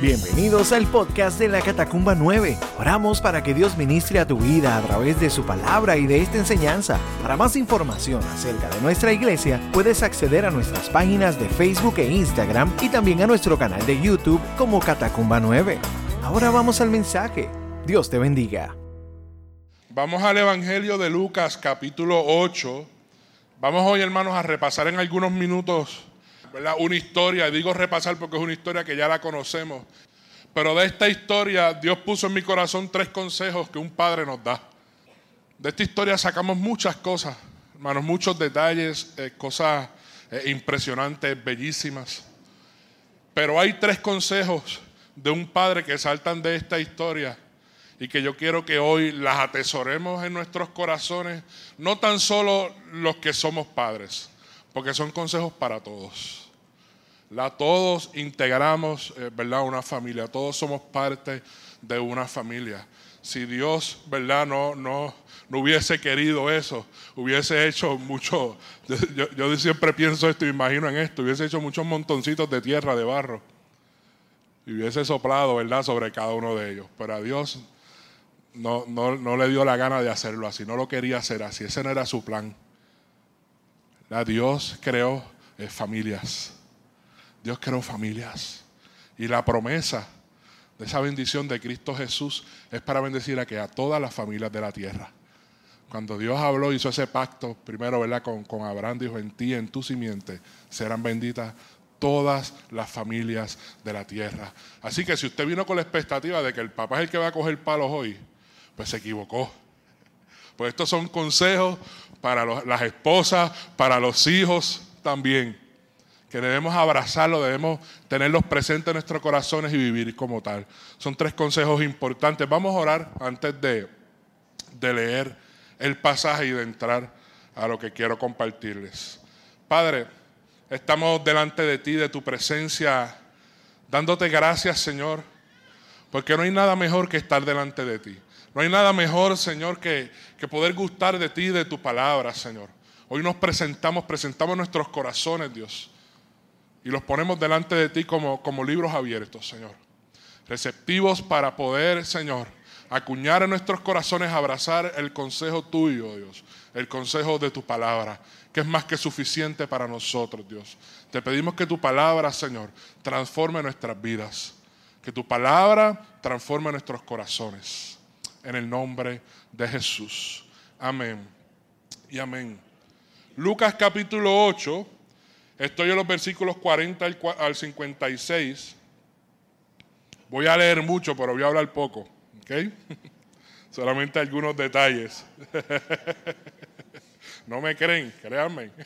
Bienvenidos al podcast de la Catacumba 9. Oramos para que Dios ministre a tu vida a través de su palabra y de esta enseñanza. Para más información acerca de nuestra iglesia, puedes acceder a nuestras páginas de Facebook e Instagram y también a nuestro canal de YouTube como Catacumba 9. Ahora vamos al mensaje. Dios te bendiga. Vamos al Evangelio de Lucas capítulo 8. Vamos hoy hermanos a repasar en algunos minutos una historia, digo repasar porque es una historia que ya la conocemos, pero de esta historia Dios puso en mi corazón tres consejos que un padre nos da. De esta historia sacamos muchas cosas, hermanos, muchos detalles, eh, cosas eh, impresionantes, bellísimas. Pero hay tres consejos de un padre que saltan de esta historia y que yo quiero que hoy las atesoremos en nuestros corazones, no tan solo los que somos padres, porque son consejos para todos. La, todos integramos, eh, ¿verdad? Una familia, todos somos parte de una familia. Si Dios, ¿verdad? No, no, no hubiese querido eso, hubiese hecho mucho, yo, yo siempre pienso esto, imagino en esto, hubiese hecho muchos montoncitos de tierra, de barro, y hubiese soplado, ¿verdad?, sobre cada uno de ellos. Pero a Dios no, no, no le dio la gana de hacerlo así, no lo quería hacer así, ese no era su plan. La Dios creó eh, familias. Dios creó familias. Y la promesa de esa bendición de Cristo Jesús es para bendecir a que a todas las familias de la tierra. Cuando Dios habló, hizo ese pacto, primero, ¿verdad? Con, con Abraham dijo, en ti, en tu simiente, serán benditas todas las familias de la tierra. Así que si usted vino con la expectativa de que el papá es el que va a coger palos hoy, pues se equivocó. Pues estos son consejos para las esposas, para los hijos también que debemos abrazarlo, debemos tenerlos presentes en nuestros corazones y vivir como tal. Son tres consejos importantes. Vamos a orar antes de, de leer el pasaje y de entrar a lo que quiero compartirles. Padre, estamos delante de ti, de tu presencia, dándote gracias, Señor, porque no hay nada mejor que estar delante de ti. No hay nada mejor, Señor, que, que poder gustar de ti de tu palabra, Señor. Hoy nos presentamos, presentamos nuestros corazones, Dios y los ponemos delante de ti como, como libros abiertos, Señor. Receptivos para poder, Señor, acuñar en nuestros corazones, abrazar el consejo tuyo, Dios, el consejo de tu palabra, que es más que suficiente para nosotros, Dios. Te pedimos que tu palabra, Señor, transforme nuestras vidas, que tu palabra transforme nuestros corazones. En el nombre de Jesús. Amén y amén. Lucas capítulo 8 Estoy en los versículos 40 al 56. Voy a leer mucho, pero voy a hablar poco. Solamente algunos detalles. no me creen, créanme.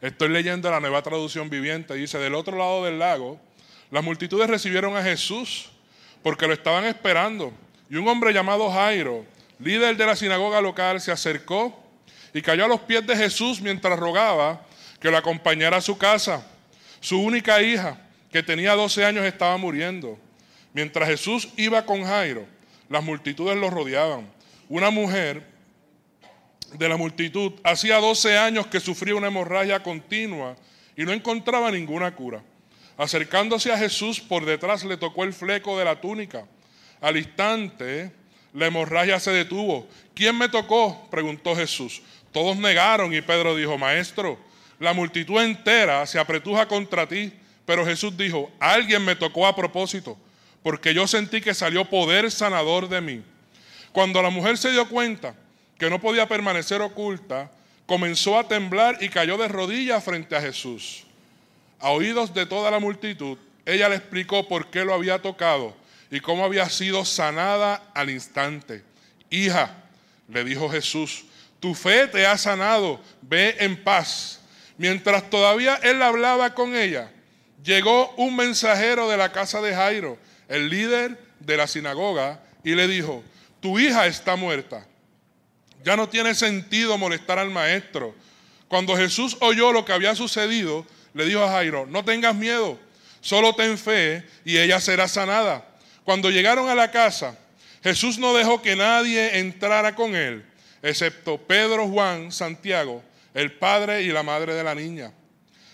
Estoy leyendo la nueva traducción viviente. Dice, del otro lado del lago, las multitudes recibieron a Jesús porque lo estaban esperando. Y un hombre llamado Jairo, líder de la sinagoga local, se acercó y cayó a los pies de Jesús mientras rogaba que lo acompañara a su casa. Su única hija, que tenía 12 años, estaba muriendo. Mientras Jesús iba con Jairo, las multitudes lo rodeaban. Una mujer de la multitud hacía 12 años que sufría una hemorragia continua y no encontraba ninguna cura. Acercándose a Jesús por detrás le tocó el fleco de la túnica. Al instante la hemorragia se detuvo. ¿Quién me tocó? preguntó Jesús. Todos negaron y Pedro dijo, Maestro, la multitud entera se apretuja contra ti. Pero Jesús dijo, alguien me tocó a propósito, porque yo sentí que salió poder sanador de mí. Cuando la mujer se dio cuenta que no podía permanecer oculta, comenzó a temblar y cayó de rodillas frente a Jesús. A oídos de toda la multitud, ella le explicó por qué lo había tocado y cómo había sido sanada al instante. Hija, le dijo Jesús, tu fe te ha sanado, ve en paz. Mientras todavía él hablaba con ella, llegó un mensajero de la casa de Jairo, el líder de la sinagoga, y le dijo, tu hija está muerta. Ya no tiene sentido molestar al maestro. Cuando Jesús oyó lo que había sucedido, le dijo a Jairo, no tengas miedo, solo ten fe y ella será sanada. Cuando llegaron a la casa, Jesús no dejó que nadie entrara con él, excepto Pedro, Juan, Santiago, el padre y la madre de la niña.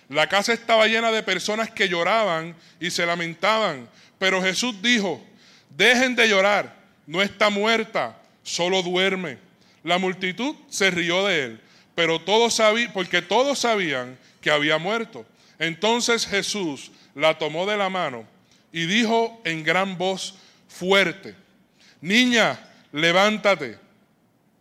La casa estaba llena de personas que lloraban y se lamentaban. Pero Jesús dijo, dejen de llorar, no está muerta, solo duerme. La multitud se rió de él, pero todos sabían, porque todos sabían que había muerto. Entonces Jesús la tomó de la mano y dijo en gran voz fuerte, niña, levántate.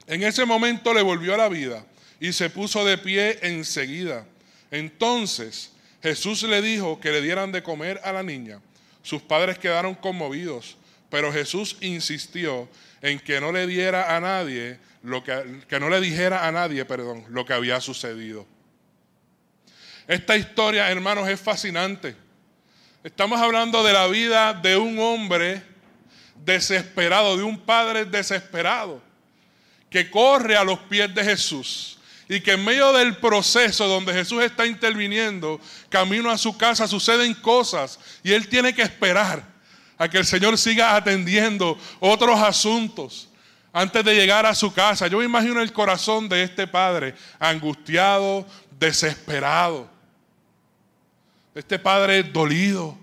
En ese momento le volvió a la vida y se puso de pie enseguida. Entonces Jesús le dijo que le dieran de comer a la niña. Sus padres quedaron conmovidos, pero Jesús insistió en que no le diera a nadie lo que, que no le dijera a nadie, perdón, lo que había sucedido. Esta historia, hermanos, es fascinante. Estamos hablando de la vida de un hombre desesperado, de un padre desesperado, que corre a los pies de Jesús y que en medio del proceso donde Jesús está interviniendo, camino a su casa, suceden cosas y él tiene que esperar a que el Señor siga atendiendo otros asuntos antes de llegar a su casa. Yo me imagino el corazón de este padre angustiado, desesperado, de este padre dolido,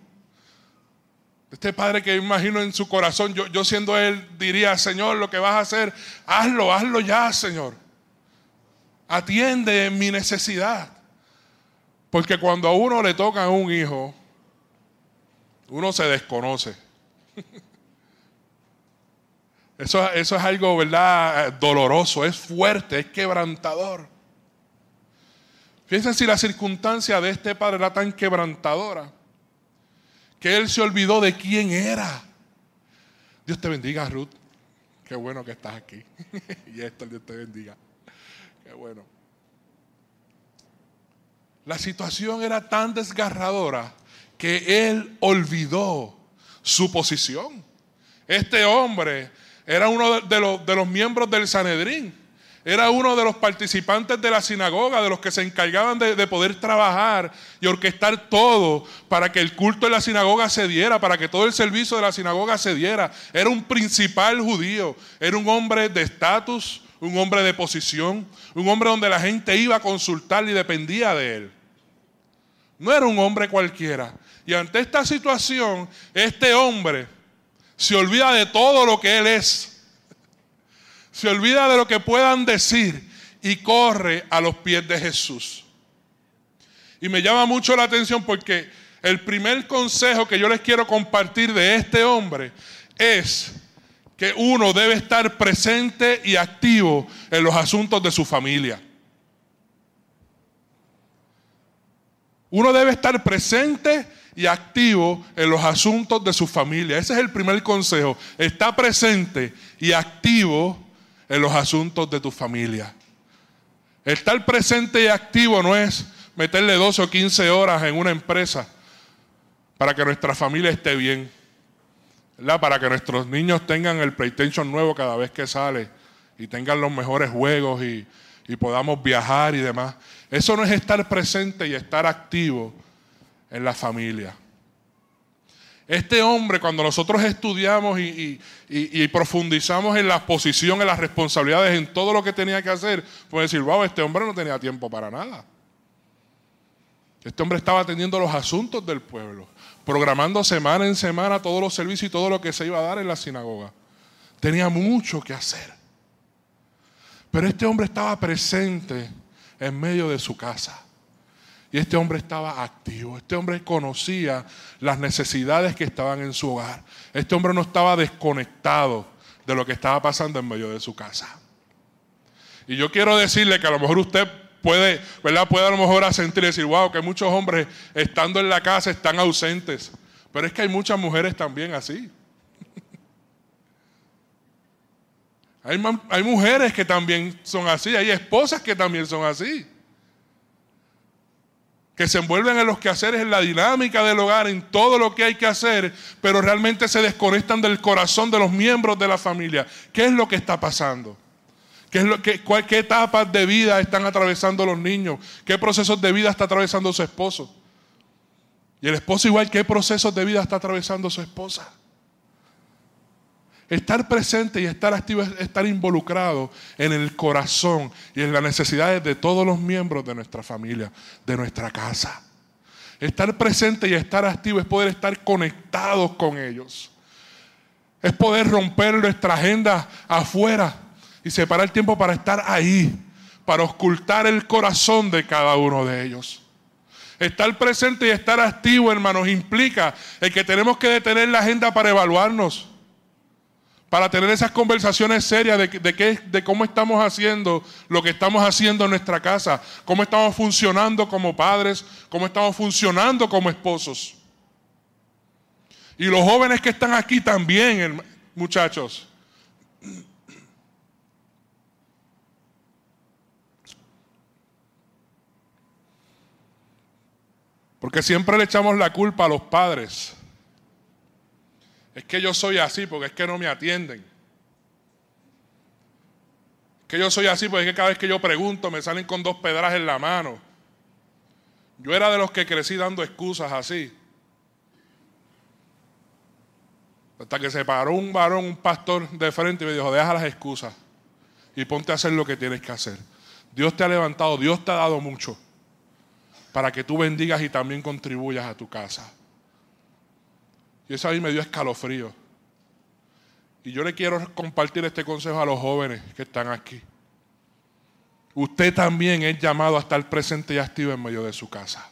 de este padre que imagino en su corazón, yo, yo siendo él diría, Señor, lo que vas a hacer, hazlo, hazlo ya, Señor. Atiende mi necesidad. Porque cuando a uno le toca un hijo, uno se desconoce. Eso, eso, es algo, ¿verdad? Doloroso, es fuerte, es quebrantador. Fíjense si la circunstancia de este padre era tan quebrantadora que él se olvidó de quién era. Dios te bendiga, Ruth. Qué bueno que estás aquí. y esto, Dios te bendiga. Qué bueno. La situación era tan desgarradora que él olvidó su posición. Este hombre era uno de los, de los miembros del Sanedrín. Era uno de los participantes de la sinagoga, de los que se encargaban de, de, poder trabajar y orquestar todo para que el culto de la sinagoga se diera, para que todo el servicio de la sinagoga se diera. Era un principal judío, era un hombre de estatus, un hombre de posición, un hombre donde la gente iba a consultar y dependía de él. No era un hombre cualquiera. Y ante esta situación, este hombre se olvida de todo lo que él es. Se olvida de lo que puedan decir y corre a los pies de Jesús. Y me llama mucho la atención porque el primer consejo que yo les quiero compartir de este hombre es que uno debe estar presente y activo en los asuntos de su familia. Uno debe estar presente y activo en los asuntos de su familia. Ese es el primer consejo. Está presente y activo en los asuntos de tu familia. Estar presente y activo no es meterle 12 o 15 horas en una empresa para que nuestra familia esté bien. Para que nuestros niños tengan el PlayStation nuevo cada vez que sale y tengan los mejores juegos y, y podamos viajar y demás. Eso no es estar presente y estar activo en la familia. Este hombre, cuando nosotros estudiamos y, profundizamos en la posición, en las responsabilidades, en todo lo que tenía que hacer, puede decir, wow, este hombre no tenía tiempo para nada. Este hombre estaba atendiendo los asuntos del pueblo, programando semana en semana todos los servicios y todo lo que se iba a dar en la sinagoga. Tenía mucho que hacer. Pero este hombre estaba presente en medio de su casa. Y este hombre estaba activo. Este hombre conocía las necesidades que estaban en su hogar. Este hombre no estaba desconectado de lo que estaba pasando en medio de su casa. Y yo quiero decirle que a lo mejor usted puede, ¿verdad? Puede a lo mejor sentir y decir, wow, que muchos hombres estando en la casa están ausentes. Pero es que hay muchas mujeres también así. Hay, mujeres que también son así, hay esposas que también son así. Que se envuelven en los quehaceres, en la dinámica del hogar, en todo lo que hay que hacer, pero realmente se desconectan del corazón de los miembros de la familia. ¿Qué es lo que está pasando? ¿Qué, es lo, cuál, ¿Qué etapas de vida están atravesando los niños? ¿Qué procesos de vida está atravesando su esposo? Y el esposo igual, ¿qué procesos de vida está atravesando su esposa? Estar presente y estar activo es estar involucrado en el corazón y en las necesidades de todos los miembros de nuestra familia, de nuestra casa. Estar presente y estar activo es poder estar conectados con ellos. Es poder romper nuestra agenda afuera y separar tiempo para estar ahí, para ocultar el corazón de cada uno de ellos. Estar presente y estar activo, hermanos, implica el que tenemos que detener la agenda para evaluarnos, para tener esas conversaciones serias de, de, de cómo estamos haciendo lo que estamos haciendo en nuestra casa, cómo estamos funcionando como padres, cómo estamos funcionando como esposos. Y los jóvenes que están aquí también, muchachos. Porque siempre le echamos la culpa a los padres. Es que yo soy así porque es que no me atienden. Es que yo soy así porque es que cada vez que yo pregunto me salen con dos pedras en la mano. Yo era de los que crecí dando excusas así. Hasta que se paró un varón, un pastor de frente y me dijo, deja las excusas y ponte a hacer lo que tienes que hacer. Dios te ha levantado, Dios te ha dado mucho para que tú bendigas y también contribuyas a tu casa. Y eso a mí me dio escalofrío. Y yo le quiero compartir este consejo a los jóvenes que están aquí. Usted también es llamado a estar presente y activo en medio de su casa.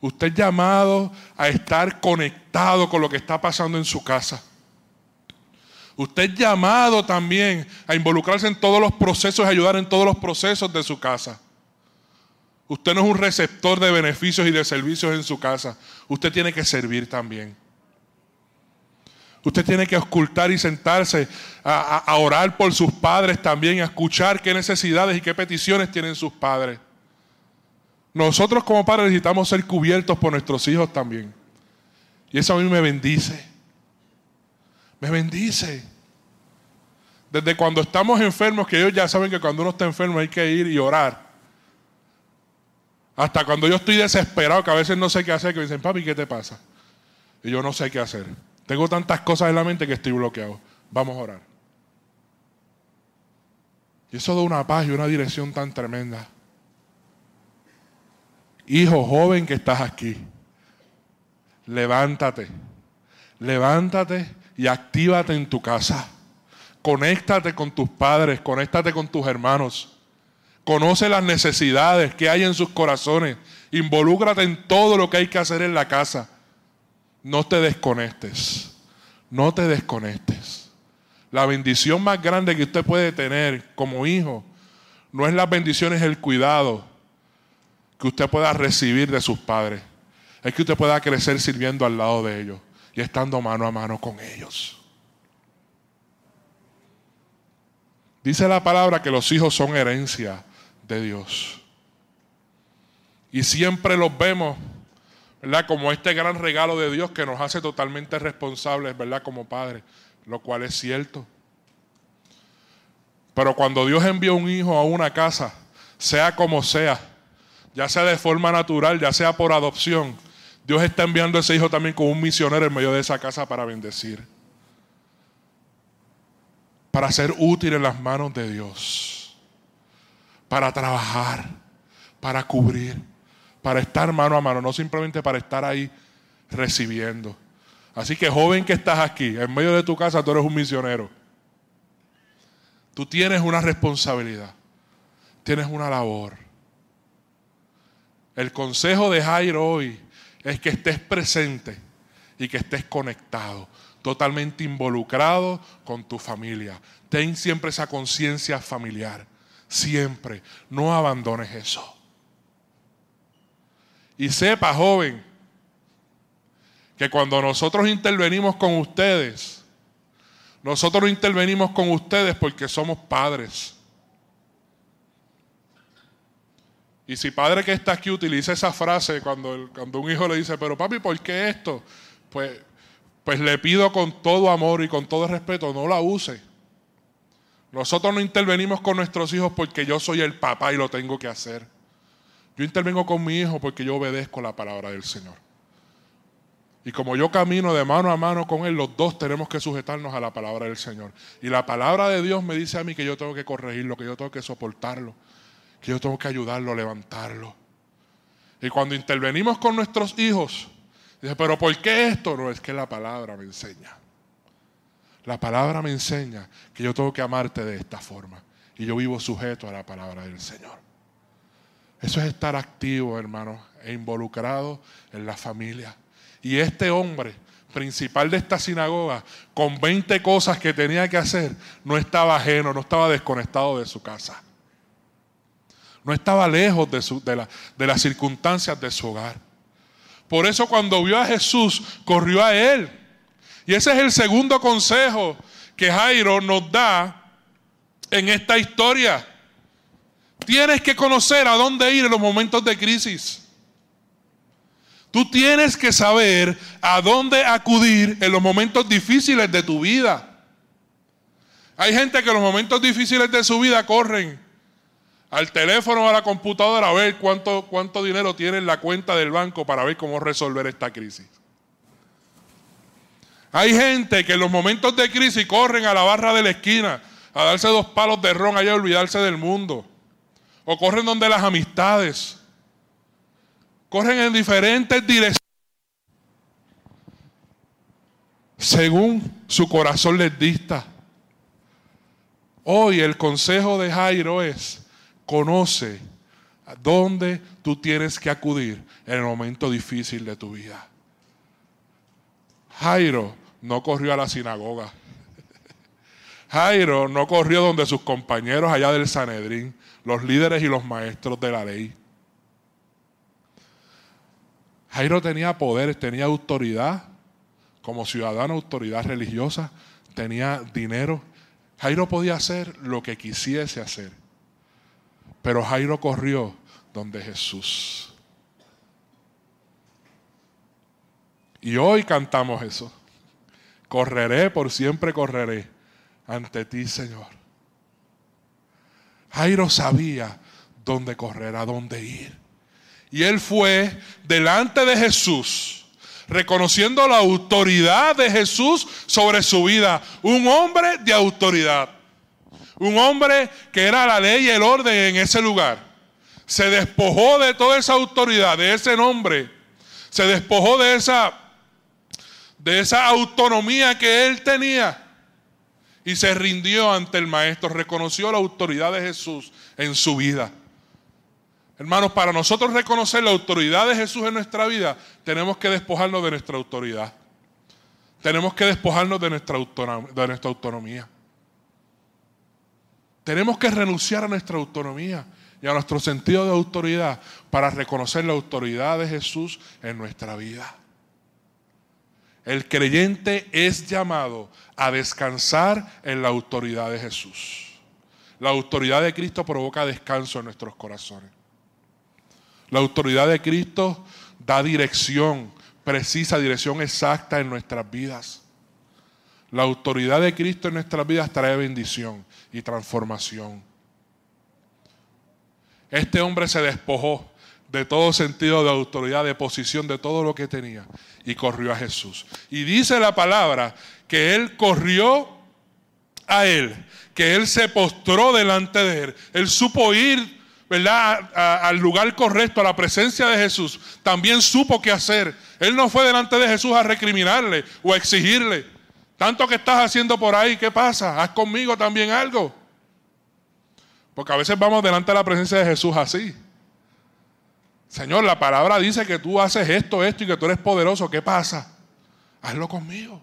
Usted es llamado a estar conectado con lo que está pasando en su casa. Usted es llamado también a involucrarse en todos los procesos y ayudar en todos los procesos de su casa. Usted no es un receptor de beneficios y de servicios en su casa. Usted tiene que servir también. Usted tiene que ocultar y sentarse a, orar por sus padres también, a escuchar qué necesidades y qué peticiones tienen sus padres. Nosotros como padres necesitamos ser cubiertos por nuestros hijos también. Y eso a mí me bendice. Me bendice. Desde cuando estamos enfermos, que ellos ya saben que cuando uno está enfermo hay que ir y orar. Hasta cuando yo estoy desesperado, que a veces no sé qué hacer, que me dicen, papi, ¿qué te pasa? Y yo no sé qué hacer. Tengo tantas cosas en la mente que estoy bloqueado. Vamos a orar. Y eso da una paz y una dirección tan tremenda. Hijo joven que estás aquí, levántate. Levántate y actívate en tu casa. Conéctate con tus padres, conéctate con tus hermanos. Conoce las necesidades que hay en sus corazones. Involúcrate en todo lo que hay que hacer en la casa. No te desconectes. No te desconectes. La bendición más grande que usted puede tener como hijo no es las bendiciones, el cuidado que usted pueda recibir de sus padres. Es que usted pueda crecer sirviendo al lado de ellos y estando mano a mano con ellos. Dice la palabra que los hijos son herencia de Dios. Y siempre los vemos, ¿verdad? Como este gran regalo de Dios que nos hace totalmente responsables, ¿verdad? Como padres, lo cual es cierto. Pero cuando Dios envía un hijo a una casa, sea como sea, ya sea de forma natural, ya sea por adopción, Dios está enviando a ese hijo también como un misionero en medio de esa casa para bendecir. Para ser útil en las manos de Dios para trabajar, para cubrir, para estar mano a mano, no simplemente para estar ahí recibiendo. Así que joven que estás aquí, en medio de tu casa, tú eres un misionero. Tú tienes una responsabilidad, tienes una labor. El consejo de Jairo hoy es que estés presente y que estés conectado, totalmente involucrado con tu familia. Ten siempre esa conciencia familiar siempre. No abandones eso. Y sepa, joven, que cuando nosotros intervenimos con ustedes, nosotros intervenimos con ustedes porque somos padres. Y si padre que está aquí utiliza esa frase cuando, cuando un hijo le dice, pero papi, ¿por qué esto? Pues, pues le pido con todo amor y con todo respeto, no la use. Nosotros no intervenimos con nuestros hijos porque yo soy el papá y lo tengo que hacer. Yo intervengo con mi hijo porque yo obedezco la palabra del Señor. Y como yo camino de mano a mano con Él, los dos tenemos que sujetarnos a la palabra del Señor. Y la palabra de Dios me dice a mí que yo tengo que corregirlo, que yo tengo que soportarlo, que yo tengo que ayudarlo, levantarlo. Y cuando intervenimos con nuestros hijos, dice, pero ¿por qué esto? No, es que la palabra me enseña. La palabra me enseña que yo tengo que amarte de esta forma. Y yo vivo sujeto a la palabra del Señor. Eso es estar activo, hermano, e involucrado en la familia. Y este hombre, principal de esta sinagoga, con 20 cosas que tenía que hacer, no estaba ajeno, no estaba desconectado de su casa. No estaba lejos de, de las circunstancias de su hogar. Por eso cuando vio a Jesús, corrió a él. Y ese es el segundo consejo que Jairo nos da en esta historia. Tienes que conocer a dónde ir en los momentos de crisis. Tú tienes que saber a dónde acudir en los momentos difíciles de tu vida. Hay gente que en los momentos difíciles de su vida corren al teléfono a la computadora a ver cuánto, cuánto dinero tiene en la cuenta del banco para ver cómo resolver esta crisis. Hay gente que en los momentos de crisis corren a la barra de la esquina a darse dos palos de ron allá a olvidarse del mundo. O corren donde las amistades. Corren en diferentes direcciones. Según su corazón les dicta. Hoy el consejo de Jairo es, conoce a dónde tú tienes que acudir en el momento difícil de tu vida. Jairo no corrió a la sinagoga. Jairo no corrió donde sus compañeros allá del Sanedrín, los líderes y los maestros de la ley. Jairo tenía poder, tenía autoridad, como ciudadano, autoridad religiosa, tenía dinero. Jairo podía hacer lo que quisiese hacer. Pero Jairo corrió donde Jesús. Y hoy cantamos eso. Correré, por siempre correré ante ti, Señor. Jairo sabía dónde correr, a dónde ir. Y él fue delante de Jesús, reconociendo la autoridad de Jesús sobre su vida. Un hombre de autoridad. Un hombre que era la ley y el orden en ese lugar. Se despojó de toda esa autoridad, de ese nombre. Se despojó de esa, de esa autonomía que él tenía y se rindió ante el maestro, reconoció la autoridad de Jesús en su vida. Hermanos, para nosotros reconocer la autoridad de Jesús en nuestra vida, tenemos que despojarnos de nuestra autoridad. Tenemos que despojarnos de nuestra, autonomía. Tenemos que renunciar a nuestra autonomía y a nuestro sentido de autoridad para reconocer la autoridad de Jesús en nuestra vida. El creyente es llamado a descansar en la autoridad de Jesús. La autoridad de Cristo provoca descanso en nuestros corazones. La autoridad de Cristo da dirección, precisa dirección exacta en nuestras vidas. La autoridad de Cristo en nuestras vidas trae bendición y transformación. Este hombre se despojó de todo sentido de autoridad, de posición, de todo lo que tenía, y corrió a Jesús. Y dice la palabra que él corrió a él, que él se postró delante de él, él supo ir, ¿verdad?, al lugar correcto, a la presencia de Jesús, también supo qué hacer. Él no fue delante de Jesús a recriminarle o a exigirle, tanto que estás haciendo por ahí, ¿qué pasa? Haz conmigo también algo. Porque a veces vamos delante de la presencia de Jesús así. Señor, la palabra dice que tú haces esto, esto y que tú eres poderoso. ¿Qué pasa? Hazlo conmigo.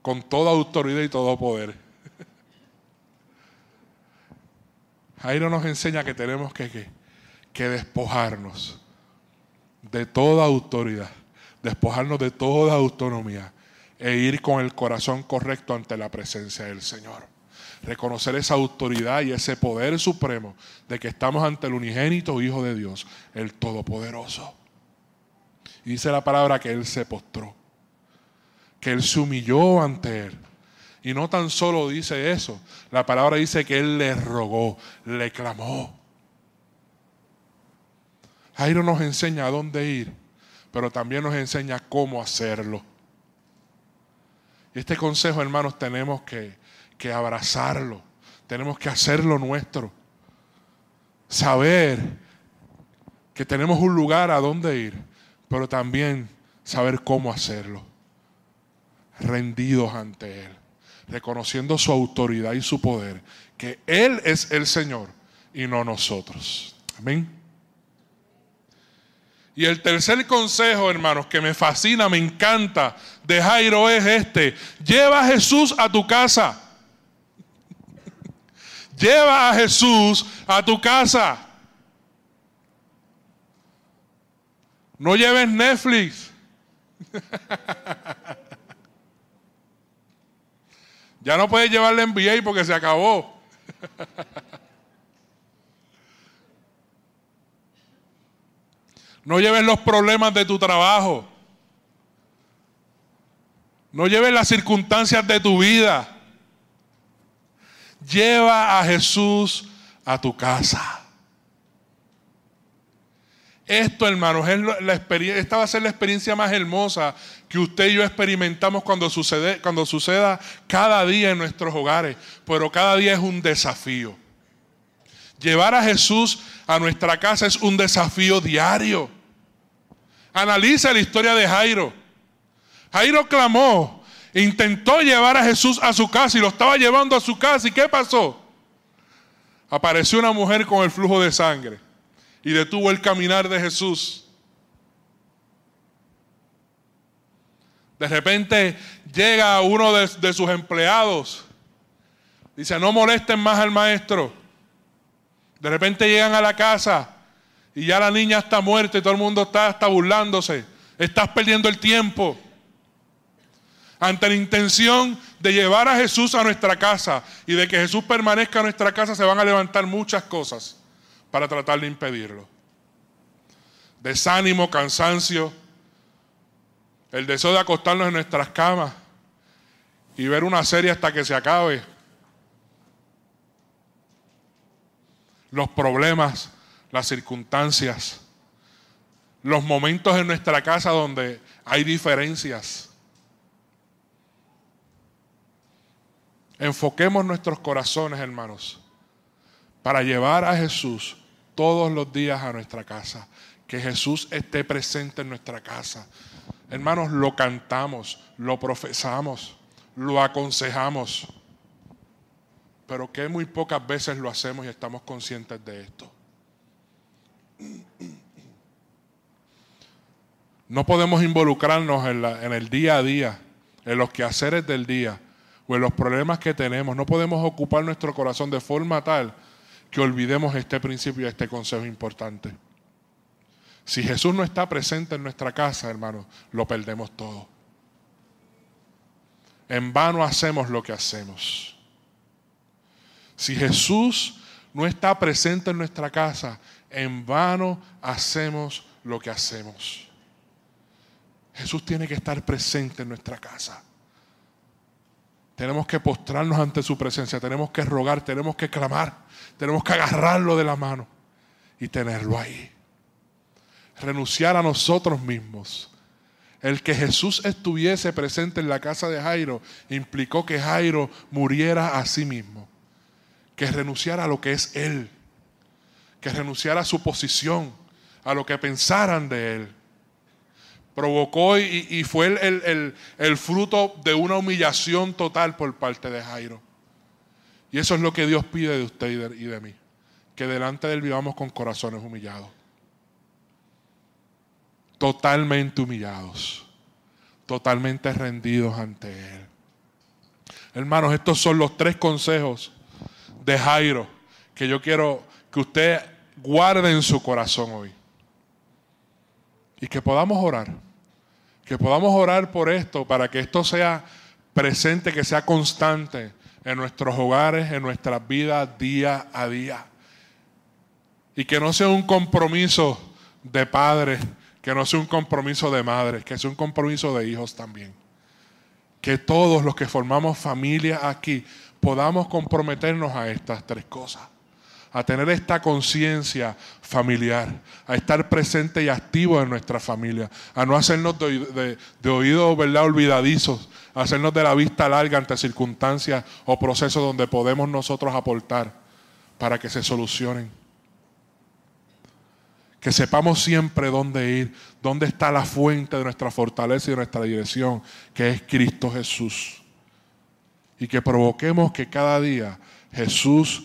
Con toda autoridad y todo poder. Jairo nos enseña que tenemos que, que despojarnos de toda autoridad, despojarnos de toda autonomía e ir con el corazón correcto ante la presencia del Señor reconocer esa autoridad y ese poder supremo de que estamos ante el unigénito Hijo de Dios, el Todopoderoso. Y dice la palabra que Él se postró, que Él se humilló ante Él. Y no tan solo dice eso, la palabra dice que Él le rogó, le clamó. Jairo nos enseña a dónde ir, pero también nos enseña cómo hacerlo. Y este consejo, hermanos, tenemos que, que abrazarlo, tenemos que hacerlo nuestro. Saber que tenemos un lugar a donde ir, pero también saber cómo hacerlo. Rendidos ante Él, reconociendo su autoridad y su poder, que Él es el Señor y no nosotros. Amén. Y el tercer consejo, hermanos, que me fascina, me encanta de Jairo es este. Lleva a Jesús a tu casa. Lleva a Jesús a tu casa. No lleves Netflix. ya no puedes llevarle NBA porque se acabó. No lleves los problemas de tu trabajo. No lleves las circunstancias de tu vida. Lleva a Jesús a tu casa. Esto, hermanos, es la experiencia, esta va a ser la experiencia más hermosa que usted y yo experimentamos cuando, sucede, cuando suceda cada día en nuestros hogares. Pero cada día es un desafío. Llevar a Jesús a nuestra casa es un desafío diario. Analiza la historia de Jairo. Jairo clamó, intentó llevar a Jesús a su casa y lo estaba llevando a su casa. ¿Y qué pasó? Apareció una mujer con el flujo de sangre y detuvo el caminar de Jesús. De repente llega uno de, sus empleados. Dice, no molesten más al maestro. De repente llegan a la casa y ya la niña está muerta y todo el mundo está, está burlándose. Estás perdiendo el tiempo. Ante la intención de llevar a Jesús a nuestra casa y de que Jesús permanezca en nuestra casa, se van a levantar muchas cosas para tratar de impedirlo. Desánimo, cansancio, el deseo de acostarnos en nuestras camas y ver una serie hasta que se acabe. Los problemas las circunstancias, los momentos en nuestra casa donde hay diferencias. Enfoquemos nuestros corazones, hermanos, para llevar a Jesús todos los días a nuestra casa. Que Jesús esté presente en nuestra casa. Hermanos, lo cantamos, lo profesamos, lo aconsejamos, pero que muy pocas veces lo hacemos y estamos conscientes de esto. No podemos involucrarnos en, en, el día a día, en los quehaceres del día o en los problemas que tenemos. No podemos ocupar nuestro corazón de forma tal que olvidemos este principio y este consejo importante. Si Jesús no está presente en nuestra casa, hermano, lo perdemos todo. En vano hacemos lo que hacemos. Si Jesús no está presente en nuestra casa, en vano hacemos lo que hacemos. Jesús tiene que estar presente en nuestra casa. Tenemos que postrarnos ante su presencia, tenemos que rogar, tenemos que clamar, tenemos que agarrarlo de la mano y tenerlo ahí. Renunciar a nosotros mismos. El que Jesús estuviese presente en la casa de Jairo implicó que Jairo muriera a sí mismo, que renunciara a lo que es Él que renunciara a su posición, a lo que pensaran de él. Provocó y, fue el, fruto de una humillación total por parte de Jairo. Y eso es lo que Dios pide de usted y de, mí. Que delante de Él vivamos con corazones humillados. Totalmente humillados. Totalmente rendidos ante Él. Hermanos, estos son los tres consejos de Jairo que yo quiero que usted guarde en su corazón hoy. Y que podamos orar. Que podamos orar por esto, para que esto sea presente, que sea constante en nuestros hogares, en nuestras vidas día a día. Y que no sea un compromiso de padres, que no sea un compromiso de madres, que sea un compromiso de hijos también. Que todos los que formamos familia aquí podamos comprometernos a estas tres cosas a tener esta conciencia familiar, a estar presente y activo en nuestra familia, a no hacernos de, oídos ¿verdad? olvidadizos, a hacernos de la vista larga ante circunstancias o procesos donde podemos nosotros aportar para que se solucionen. Que sepamos siempre dónde ir, dónde está la fuente de nuestra fortaleza y de nuestra dirección, que es Cristo Jesús. Y que provoquemos que cada día Jesús